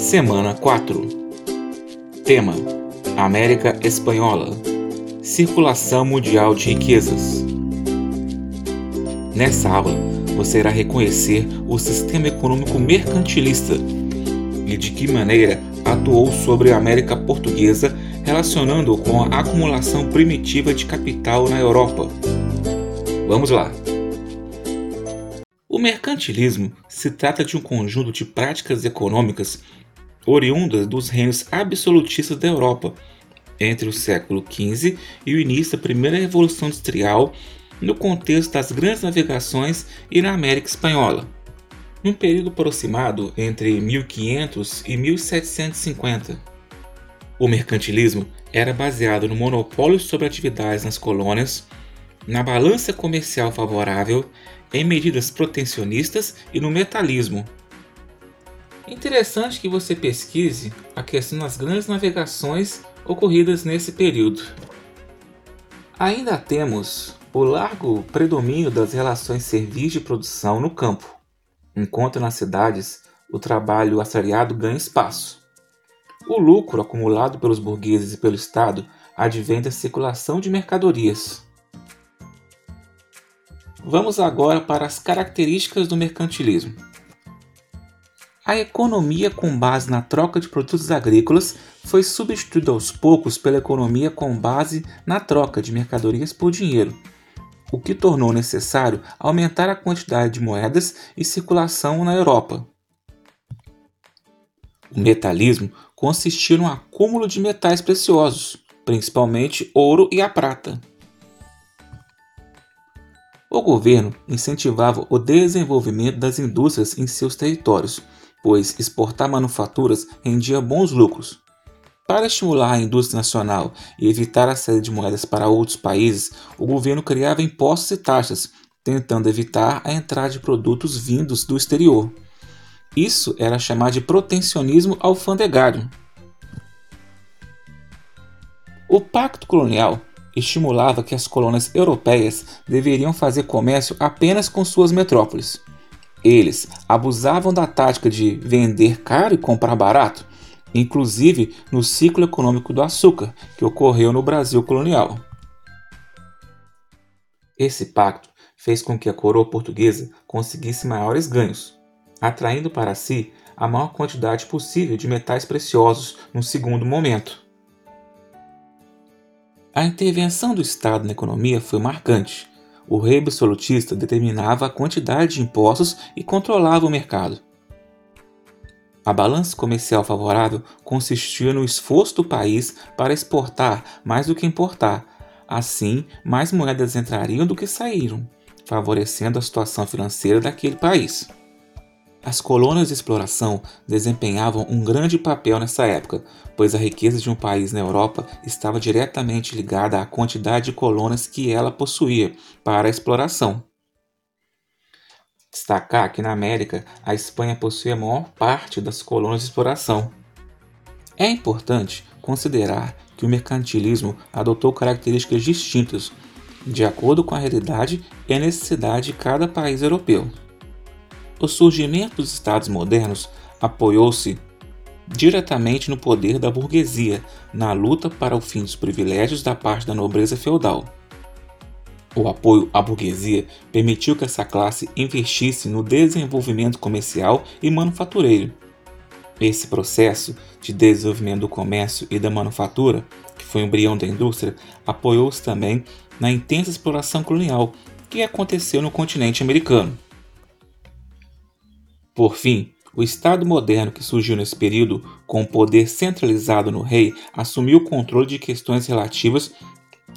semana 4. Tema: América Espanhola Circulação Mundial de Riquezas. Nessa aula, você irá reconhecer o sistema econômico mercantilista e de que maneira atuou sobre a América Portuguesa, relacionando-o com a acumulação primitiva de capital na Europa. Vamos lá! O mercantilismo se trata de um conjunto de práticas econômicas oriundas dos reinos absolutistas da Europa entre o século XV e o início da primeira Revolução Industrial no contexto das grandes navegações e na América Espanhola. Num período aproximado entre 1500 e 1750. O mercantilismo era baseado no monopólio sobre atividades nas colônias, na balança comercial favorável em medidas protecionistas e no metalismo. Interessante que você pesquise a questão das grandes navegações ocorridas nesse período. Ainda temos o largo predomínio das relações serviço e produção no campo, enquanto nas cidades o trabalho assalariado ganha espaço. O lucro acumulado pelos burgueses e pelo Estado advém da circulação de mercadorias. Vamos agora para as características do mercantilismo. A economia com base na troca de produtos agrícolas foi substituída aos poucos pela economia com base na troca de mercadorias por dinheiro, o que tornou necessário aumentar a quantidade de moedas e circulação na Europa. O metalismo consistia no acúmulo de metais preciosos, principalmente ouro e a prata. O governo incentivava o desenvolvimento das indústrias em seus territórios, pois exportar manufaturas rendia bons lucros. Para estimular a indústria nacional e evitar a saída de moedas para outros países, o governo criava impostos e taxas, tentando evitar a entrada de produtos vindos do exterior. Isso era chamado de protecionismo alfandegário. O Pacto Colonial estimulava que as colônias europeias deveriam fazer comércio apenas com suas metrópoles. Eles abusavam da tática de vender caro e comprar barato, inclusive no ciclo econômico do açúcar que ocorreu no Brasil colonial. Esse pacto fez com que a coroa portuguesa conseguisse maiores ganhos, atraindo para si a maior quantidade possível de metais preciosos no segundo momento. A intervenção do Estado na economia foi marcante. O rei absolutista determinava a quantidade de impostos e controlava o mercado. A balança comercial favorável consistia no esforço do país para exportar mais do que importar. Assim, mais moedas entrariam do que saíram, favorecendo a situação financeira daquele país. As colônias de exploração desempenhavam um grande papel nessa época, pois a riqueza de um país na Europa estava diretamente ligada à quantidade de colônias que ela possuía para a exploração. Destacar que na América a Espanha possui a maior parte das colônias de exploração. É importante considerar que o mercantilismo adotou características distintas, de acordo com a realidade e a necessidade de cada país europeu. O surgimento dos Estados modernos apoiou-se diretamente no poder da burguesia na luta para o fim dos privilégios da parte da nobreza feudal. O apoio à burguesia permitiu que essa classe investisse no desenvolvimento comercial e manufatureiro. Esse processo de desenvolvimento do comércio e da manufatura, que foi o embrião da indústria, apoiou-se também na intensa exploração colonial que aconteceu no continente americano. Por fim, o Estado moderno que surgiu nesse período, com o poder centralizado no rei, assumiu o controle de questões relativas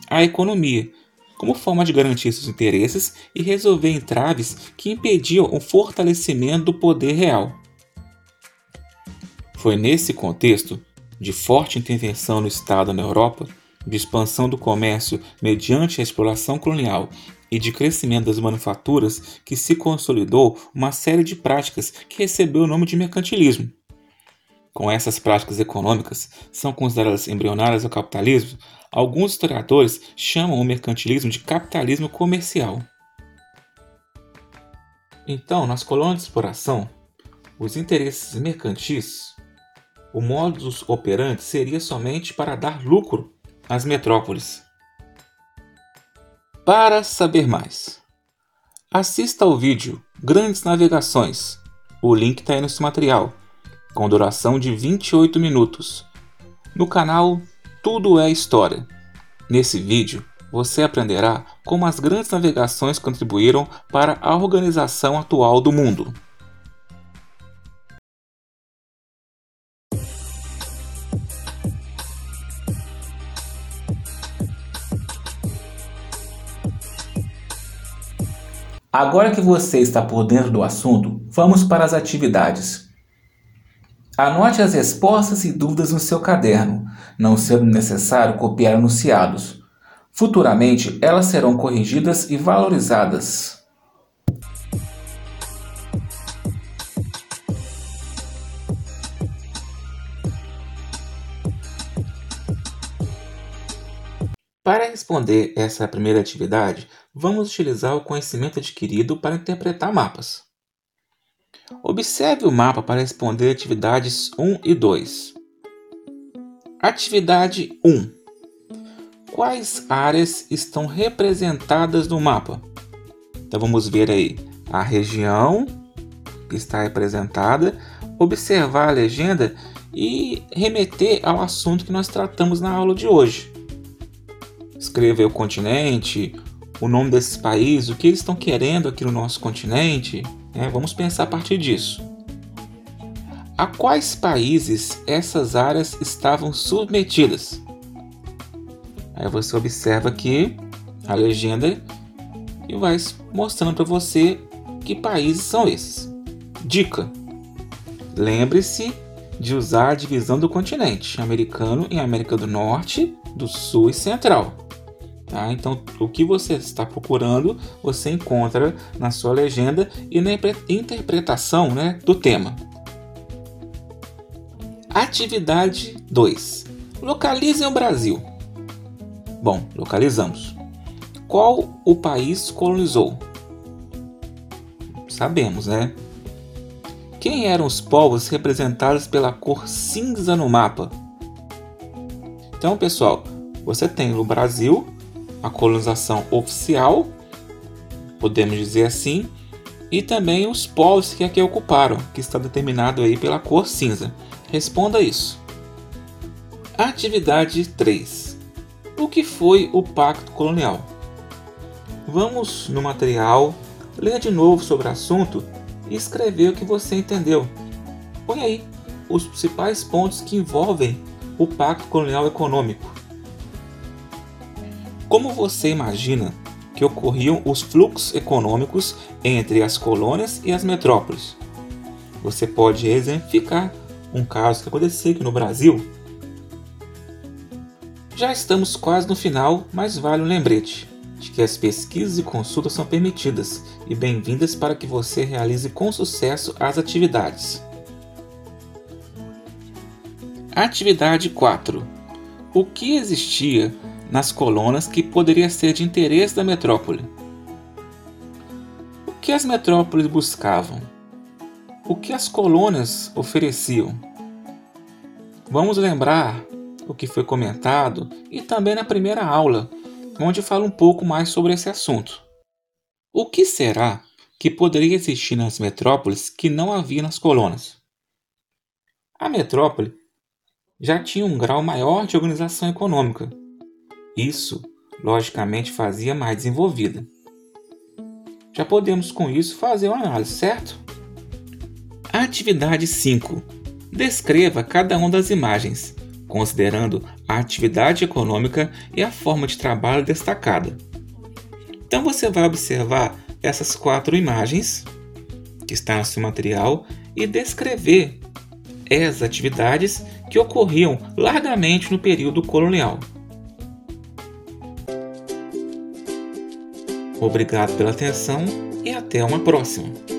à economia, como forma de garantir seus interesses e resolver entraves que impediam o fortalecimento do poder real. Foi nesse contexto de forte intervenção no Estado na Europa, de expansão do comércio mediante a exploração colonial e de crescimento das manufaturas que se consolidou uma série de práticas que recebeu o nome de mercantilismo. Com essas práticas econômicas, são consideradas embrionárias ao capitalismo, alguns historiadores chamam o mercantilismo de capitalismo comercial. Então, nas colônias de exploração, os interesses mercantis, o modus operandi seria somente para dar lucro às metrópoles. Para saber mais, assista ao vídeo Grandes Navegações. O link está aí nesse material com duração de 28 minutos, no canal Tudo é História. Nesse vídeo, você aprenderá como as grandes navegações contribuíram para a organização atual do mundo. Agora que você está por dentro do assunto, vamos para as atividades. Anote as respostas e dúvidas no seu caderno, não sendo necessário copiar enunciados. Futuramente, elas serão corrigidas e valorizadas. Para responder essa primeira atividade, vamos utilizar o conhecimento adquirido para interpretar mapas. Observe o mapa para responder atividades 1 e 2. Atividade 1. Quais áreas estão representadas no mapa? Então vamos ver aí a região que está representada, observar a legenda e remeter ao assunto que nós tratamos na aula de hoje. Escreva o continente, o nome desses países, o que eles estão querendo aqui no nosso continente, né? Vamos pensar a partir disso. A quais países essas áreas estavam submetidas? Aí você observa aqui a legenda e vai mostrando para você que países são esses. Dica: lembre-se de usar a divisão do continente americano em América do Norte, do Sul e Central. Tá? Então, o que você está procurando, você encontra na sua legenda e na interpretação né, do tema. Atividade 2. Localizem o Brasil. Bom, localizamos. Qual o país colonizou? Sabemos, né? Quem eram os povos representados pela cor cinza no mapa? Então, pessoal, você tem o Brasil a colonização oficial, podemos dizer assim, e também os povos que aqui ocuparam, que está determinado aí pela cor cinza. Responda isso. Atividade 3. O que foi o Pacto Colonial? Vamos no material, ler de novo sobre o assunto e escrever o que você entendeu. Põe aí os principais pontos que envolvem o Pacto Colonial Econômico. Como você imagina que ocorriam os fluxos econômicos entre as colônias e as metrópoles? Você pode exemplificar um caso que aconteceu aqui no Brasil? Já estamos quase no final, mas vale um lembrete de que as pesquisas e consultas são permitidas e bem-vindas para que você realize com sucesso as atividades. Atividade 4. O que existia nas colunas que poderia ser de interesse da metrópole. O que as metrópoles buscavam? O que as colônias ofereciam? Vamos lembrar o que foi comentado e também na primeira aula, onde falo um pouco mais sobre esse assunto. O que será que poderia existir nas metrópoles que não havia nas colônias? A metrópole já tinha um grau maior de organização econômica, isso, logicamente, fazia mais desenvolvida. Já podemos com isso fazer uma análise, certo? Atividade 5. Descreva cada uma das imagens, considerando a atividade econômica e a forma de trabalho destacada. Então você vai observar essas quatro imagens que estão no seu material e descrever essas atividades que ocorriam largamente no período colonial. Obrigado pela atenção e até uma próxima!